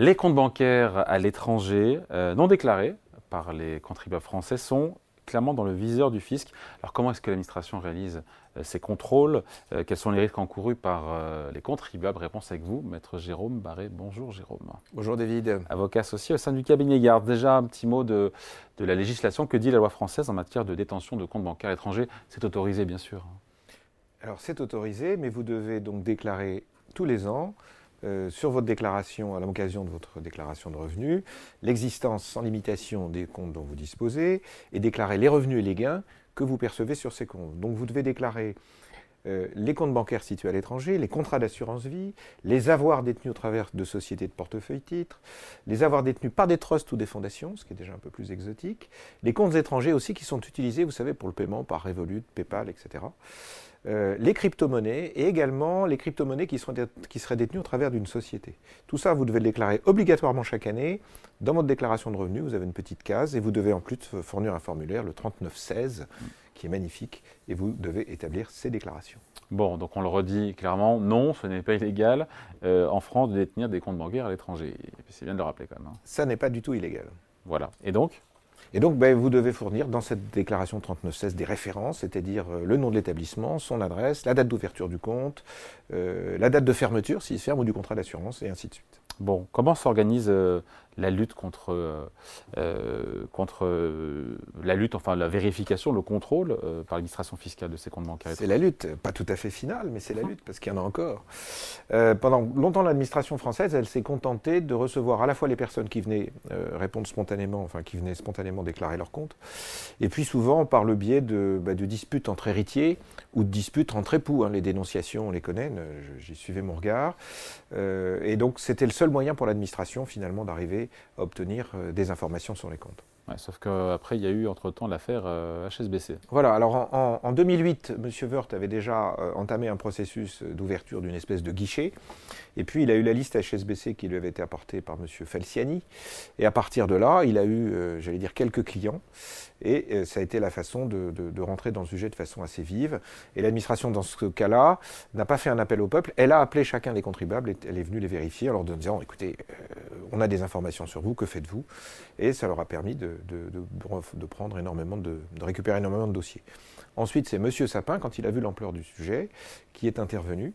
Les comptes bancaires à l'étranger euh, non déclarés par les contribuables français sont clairement dans le viseur du fisc. Alors comment est-ce que l'administration réalise euh, ces contrôles euh, Quels sont les risques encourus par les contribuables? Réponse avec vous, maître Jérôme Barré. Bonjour Jérôme. Bonjour David. Avocat associé au sein du cabinet Garde. Déjà un petit mot de, de la législation. Que dit la loi française en matière de détention de comptes bancaires étrangers? C'est autorisé bien sûr. Alors c'est autorisé, mais vous devez donc déclarer tous les ans euh, sur votre déclaration, à l'occasion de votre déclaration de revenus, l'existence sans limitation des comptes dont vous disposez et déclarer les revenus et les gains que vous percevez sur ces comptes. Donc vous devez déclarer euh, les comptes bancaires situés à l'étranger, les contrats d'assurance vie, les avoirs détenus au travers de sociétés de portefeuille titres, les avoirs détenus par des trusts ou des fondations, ce qui est déjà un peu plus exotique, les comptes étrangers aussi qui sont utilisés, vous savez, pour le paiement par Revolut, PayPal, etc. Euh, les crypto-monnaies et également les crypto-monnaies qui, qui, seraient détenues au travers d'une société. Tout ça, vous devez le déclarer obligatoirement chaque année. Dans votre déclaration de revenus, vous avez une petite case et vous devez en plus fournir un formulaire, le 3916, qui est magnifique, et vous devez établir ces déclarations. Bon, donc on le redit clairement, non, ce n'est pas illégal euh, en France de détenir des comptes bancaires à l'étranger. C'est bien de le rappeler quand même. Hein. Ça n'est pas du tout illégal. Voilà. Et donc et donc, ben, vous devez fournir dans cette déclaration 3916 des références, c'est-à-dire euh, le nom de l'établissement, son adresse, la date d'ouverture du compte, euh, la date de fermeture, s'il se ferme, ou du contrat d'assurance, et ainsi de suite. Bon, comment s'organise euh, la lutte contre, euh, euh, contre la lutte, enfin la vérification, le contrôle par l'administration fiscale de ces comptes bancaires C'est la lutte, pas tout à fait finale, mais c'est la lutte, parce qu'il y en a encore. pendant longtemps, l'administration française, elle s'est contentée de recevoir à la fois les personnes qui venaient répondre spontanément, enfin qui venaient spontanément déclarer leur compte, et puis souvent par le biais de, bah, de disputes entre héritiers ou de disputes entre époux. Hein. Les dénonciations, on les connaît, j'y suivais mon regard. et donc c'était le seul moyen pour l'administration finalement d'arriver à obtenir euh, des informations sur les comptes. Sauf qu'après, il y a eu entre-temps l'affaire HSBC. Euh, voilà, alors en, 2008, M. Wörth avait déjà euh, entamé un processus d'ouverture d'une espèce de guichet. Et puis, il a eu la liste HSBC qui lui avait été apportée par M. Felciani. Et à partir de là, il a eu, j'allais dire, quelques clients. Et euh, ça a été la façon de, rentrer dans le sujet de façon assez vive. Et l'administration, dans ce cas-là, n'a pas fait un appel au peuple. Elle a appelé chacun des contribuables et elle est venue les vérifier en leur disant écoutez, euh, on a des informations sur vous, que faites-vous? Et ça leur a permis de, prendre énormément de, récupérer énormément de dossiers. Ensuite, c'est M. Sapin, quand il a vu l'ampleur du sujet, qui est intervenu,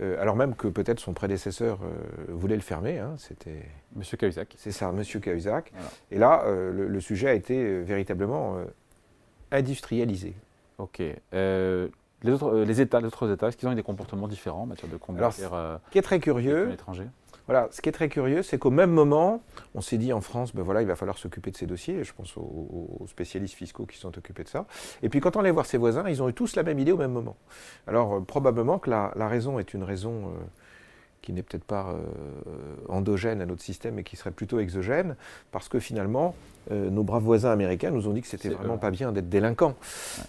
euh, alors même que peut-être son prédécesseur voulait le fermer. Hein, c'était M. Cahuzac. C'est ça, M. Cahuzac. Et là, le, sujet a été véritablement euh, industrialisé. Ok. Euh, les, autres, euh, les États, les autres États, est-ce qu'ils ont eu des comportements différents en matière de combat Ce qui est très curieux, voilà, ce qui est très curieux, c'est qu'au même moment, on s'est dit en France, ben voilà, il va falloir s'occuper de ces dossiers. Je pense aux, spécialistes fiscaux qui sont occupés de ça. Et puis quand on allait voir ses voisins, ils ont eu tous la même idée au même moment. Alors probablement que la, raison est une raison qui n'est peut-être pas endogène à notre système, mais qui serait plutôt exogène, parce que finalement, euh, nos braves voisins américains nous ont dit que c'était vraiment pas bien d'être délinquants.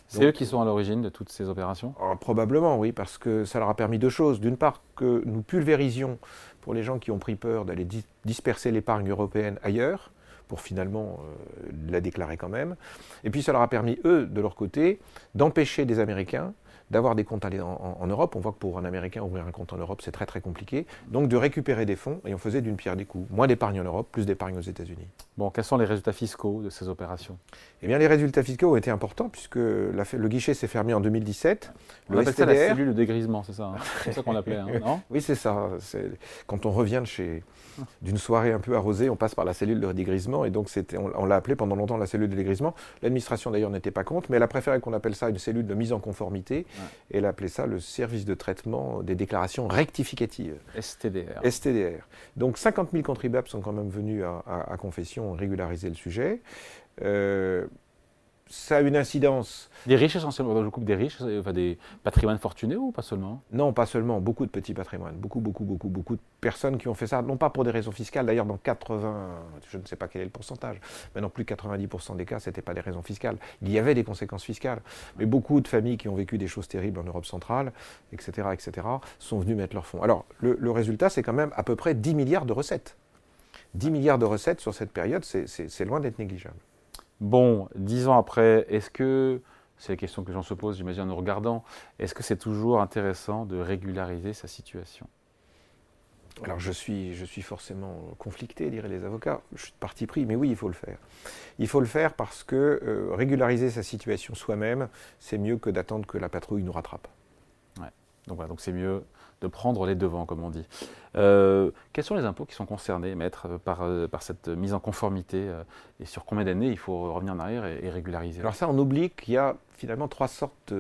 C'est eux qui sont à l'origine de toutes ces opérations? Oh, Probablement, oui, parce que ça leur a permis deux choses. D'une part, que nous pulvérisions pour les gens qui ont pris peur d'aller disperser l'épargne européenne ailleurs pour finalement euh, la déclarer quand même. Et puis ça leur a permis, eux, de leur côté, d'empêcher des Américains d'avoir des comptes en, en, Europe. On voit que pour un Américain, ouvrir un compte en Europe, c'est très très compliqué. Donc de récupérer des fonds, et on faisait d'une pierre des coups. Moins d'épargne en Europe, plus d'épargne aux États-Unis. Bon, quels sont les résultats fiscaux de ces opérations? Eh bien, les résultats fiscaux ont été importants, puisque le guichet s'est fermé en 2017. On le appelle ça la cellule de dégrisement, c'est ça hein? C'est ça qu'on l'appelait, hein, non? Oui, c'est ça. Quand on revient de chez d'une soirée un peu arrosée, on passe par la cellule de dégrisement, et donc on, on l'a appelé pendant longtemps la cellule de dégrisement. L'administration d'ailleurs n'était pas contre, mais elle a préféré qu'on appelle ça une cellule de mise en conformité, et elle a appelé ça le service de traitement des déclarations rectificatives. STDR. STDR. Donc 50 000 contribuables sont quand même venus à, à confession régulariser le sujet. Euh, ça a une incidence. Des riches essentiellement, je coupe des riches, enfin des patrimoines fortunés ou pas seulement? Non, pas seulement, beaucoup de petits patrimoines, beaucoup, beaucoup, beaucoup, beaucoup de personnes qui ont fait ça, non pas pour des raisons fiscales, d'ailleurs dans 80, je ne sais pas quel est le pourcentage, mais non plus 90% des cas, ce n'était pas des raisons fiscales. Il y avait des conséquences fiscales, mais beaucoup de familles qui ont vécu des choses terribles en Europe centrale, etc., etc., sont venues mettre leurs fonds. Alors, le, le résultat, c'est quand même à peu près 10 milliards de recettes. 10 milliards de recettes sur cette période, c'est loin d'être négligeable. Bon, dix ans après, est-ce que, c'est la question que j'en se pose, j'imagine en nous regardant, est-ce que c'est toujours intéressant de régulariser sa situation? Alors je suis, forcément conflicté, diraient les avocats. Je suis parti pris, mais oui, il faut le faire. Il faut le faire parce que euh, régulariser sa situation soi-même, c'est mieux que d'attendre que la patrouille nous rattrape. Donc voilà, donc c'est mieux de prendre les devants, comme on dit. Euh, quels sont les impôts qui sont concernés, maître, par, euh, cette mise en conformité Et sur combien d'années il faut revenir en arrière et, régulariser Alors ça, on oublie qu'il y a finalement trois sortes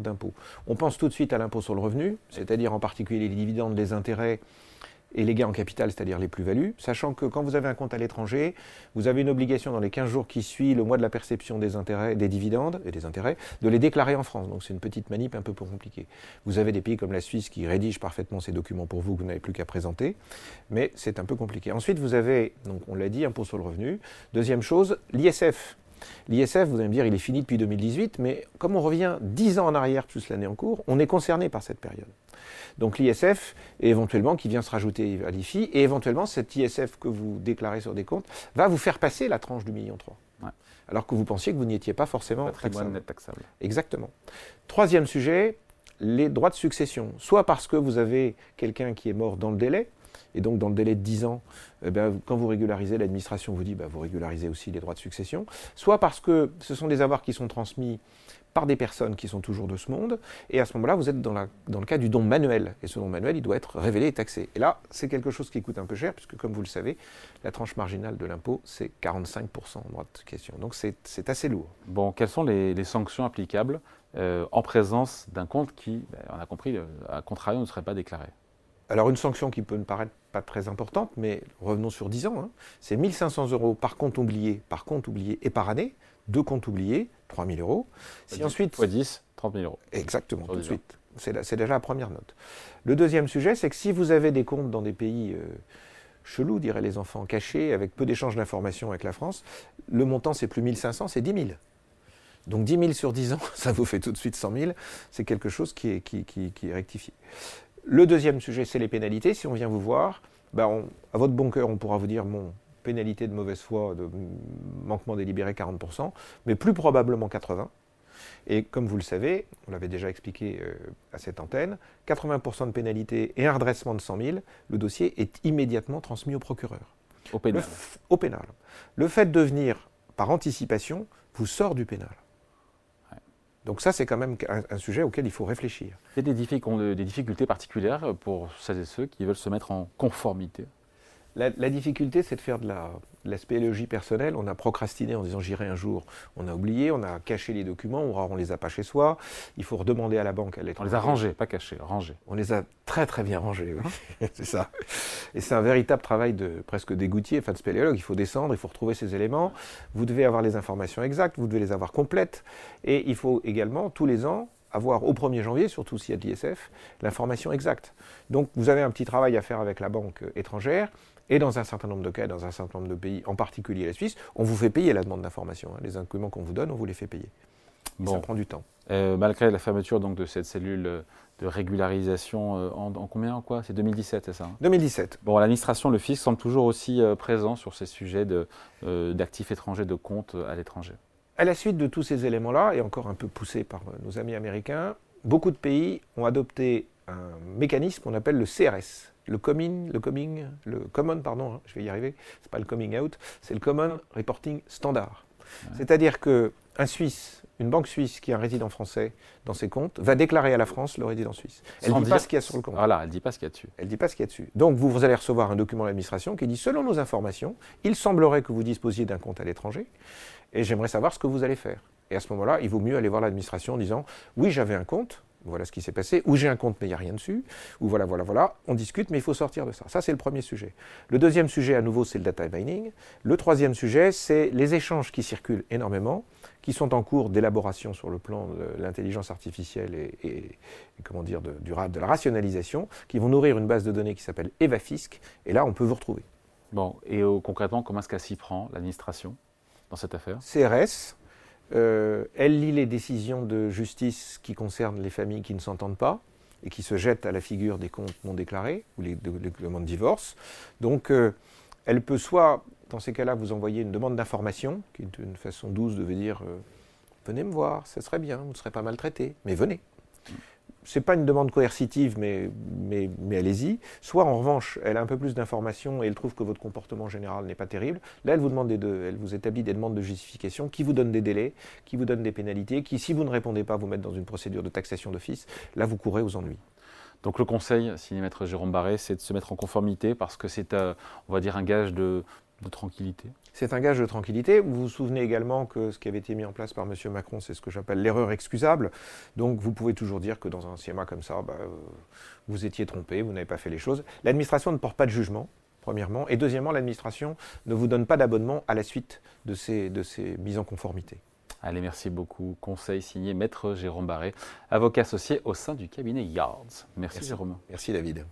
d'impôts. On pense tout de suite à l'impôt sur le revenu, c'est-à-dire en particulier les dividendes, les intérêts et les gains en capital, c'est-à-dire les plus-values, sachant que quand vous avez un compte à l'étranger, vous avez une obligation dans les 15 jours qui suivent le mois de la perception des intérêts, des dividendes et des intérêts, de les déclarer en France. Donc c'est une petite manip un peu plus compliquée. Vous avez des pays comme la Suisse qui rédigent parfaitement ces documents pour vous, que vous n'avez plus qu'à présenter, mais c'est un peu compliqué. Ensuite, vous avez, donc on l'a dit, impôt sur le revenu. Deuxième chose, l'ISF. L'ISF, vous allez me dire, il est fini depuis 2018, mais comme on revient 10 ans en arrière plus l'année en cours, on est concerné par cette période. Donc l'ISF, éventuellement, qui vient se rajouter à l'IFI, et éventuellement, cet ISF que vous déclarez sur des comptes va vous faire passer la tranche du million 3. Alors que vous pensiez que vous n'y étiez pas forcément taxable. net taxable. Exactement. Troisième sujet, les droits de succession. Soit parce que vous avez quelqu'un qui est mort dans le délai, et donc dans le délai de 10 ans, eh quand vous régularisez, l'administration vous dit bah, vous régularisez aussi les droits de succession, soit parce que ce sont des avoirs qui sont transmis par des personnes qui sont toujours de ce monde, et à ce moment-là, vous êtes dans, la, dans, le cas du don manuel, et ce don manuel, il doit être révélé et taxé. Et là, c'est quelque chose qui coûte un peu cher, puisque comme vous le savez, la tranche marginale de l'impôt, c'est 45% en droit de question. Donc c'est assez lourd. Bon, quelles sont les, sanctions applicables euh, en présence d'un compte qui, ben, on a compris, euh, à contrario, ne serait pas déclaré? Alors une sanction qui peut ne paraître pas très importante, mais revenons sur 10 ans, hein, c'est 1500 euros par compte oublié, par compte oublié et par année, deux comptes oubliés, 3000 euros. Si ensuite... Fois 10, 30 000 euros. Exactement, tout de suite. C'est déjà la première note. Le deuxième sujet, c'est que si vous avez des comptes dans des pays euh, chelous, diraient les enfants, cachés, avec peu d'échanges d'informations avec la France, le montant, c'est plus 1500, c'est 10 000. Donc 10 000 sur 10 ans, ça vous fait tout de suite 100 000. C'est quelque chose qui est, qui, qui, est rectifié. Le deuxième sujet, c'est les pénalités. Si on vient vous voir, ben à votre bon cœur, on pourra vous dire, mon, pénalité de mauvaise foi, de manquement délibéré 40%, mais plus probablement 80%. Et comme vous le savez, on l'avait déjà expliqué euh, à cette antenne, 80% de pénalité et un redressement de 100 000, le dossier est immédiatement transmis au procureur. Au pénal. Le, au pénal. Le fait de venir par anticipation vous sort du pénal. Donc ça, c'est quand même un, sujet auquel il faut réfléchir. Il y a des difficultés particulières pour celles et ceux qui veulent se mettre en conformité la, difficulté, c'est de faire de la, la, spéléologie personnelle. On a procrastiné en disant j'irai un jour. On a oublié, on a caché les documents, on ne les a pas chez soi. Il faut redemander à la banque. on les a rangés, pas cachés, rangés. On les a très très bien rangés, oui. c'est ça. Et c'est un véritable travail de presque d'égoutier, enfin de spéléologue. Il faut descendre, il faut retrouver ces éléments. Vous devez avoir les informations exactes, vous devez les avoir complètes. Et il faut également, tous les ans, avoir au 1er janvier, surtout s'il y a de l'ISF, l'information exacte. Donc vous avez un petit travail à faire avec la banque étrangère. Et dans un certain nombre de cas, dans un certain nombre de pays, en particulier la Suisse, on vous fait payer la demande d'information. Hein. Les documents qu'on vous donne, on vous les fait payer. Ça prend du temps. Euh, malgré la fermeture donc, de cette cellule euh, de régularisation euh, en, combien en quoi? C'est 2017, c'est ça 2017. Hein bon, l'administration, le fisc semble toujours aussi présent sur ces sujets d'actifs étrangers, de comptes à l'étranger. À la suite de tous ces éléments-là, et encore un peu poussé par nos amis américains, beaucoup de pays ont adopté un mécanisme qu'on appelle le CRS, le coming, le coming, le common, pardon, hein, je vais y arriver, c'est pas le coming out, c'est le common reporting standard. C'est-à-dire que un Suisse, une banque suisse qui a un résident français dans ses comptes, va déclarer à la France le résident suisse. Elle ne dit pas ce qu'il y a sur le compte. Voilà, elle ne dit pas ce qu'il y a dessus. Elle ne dit pas ce qu'il y a dessus. Donc vous, vous allez recevoir un document de l'administration qui dit, selon nos informations, il semblerait que vous disposiez d'un compte à l'étranger, et j'aimerais savoir ce que vous allez faire. Et à ce moment-là, il vaut mieux aller voir l'administration en disant, oui, j'avais un compte, voilà ce qui s'est passé, ou j'ai un compte mais il n'y a rien dessus, ou voilà, voilà, voilà, on discute mais il faut sortir de ça. Ça c'est le premier sujet. Le deuxième sujet à nouveau c'est le data mining. Le troisième sujet c'est les échanges qui circulent énormément, qui sont en cours d'élaboration sur le plan de l'intelligence artificielle et, comment dire, de, du, de la rationalisation, qui vont nourrir une base de données qui s'appelle EvaFisc, et là on peut vous retrouver. Bon, et euh, concrètement comment est-ce qu'elle s'y prend, l'administration, dans cette affaire? CRS, euh, elle lit les décisions de justice qui concernent les familles qui ne s'entendent pas et qui se jettent à la figure des comptes non déclarés ou les, demandes de divorce. Donc, euh, elle peut soit, dans ces cas-là, vous envoyer une demande d'information, qui est façon douce de dire euh, Venez me voir, ça serait bien, vous ne serez pas maltraité, mais venez. C'est pas une demande coercitive, mais, allez-y. Soit en revanche, elle a un peu plus d'informations et elle trouve que votre comportement général n'est pas terrible. Là, elle vous demande des deux. Elle vous établit des demandes de justification qui vous donnent des délais, qui vous donnent des pénalités, qui, si vous ne répondez pas, vous mettent dans une procédure de taxation d'office. Là, vous courez aux ennuis. Donc le conseil, signé Jérôme Barré, c'est de se mettre en conformité parce que c'est, euh, on va dire, un gage de, de tranquillité. C'est un gage de tranquillité. Vous vous souvenez également que ce qui avait été mis en place par M. Macron, c'est ce que j'appelle l'erreur excusable. Donc vous pouvez toujours dire que dans un CMA comme ça, bah, euh, vous étiez trompé, vous n'avez pas fait les choses. L'administration ne porte pas de jugement, premièrement. Et deuxièmement, l'administration ne vous donne pas d'abonnement à la suite de ces, de ces mises en conformité. Allez, merci beaucoup. Conseil signé Maître Jérôme Barré, avocat associé au sein du cabinet Yards. Merci, Merci. Jérôme. Merci David.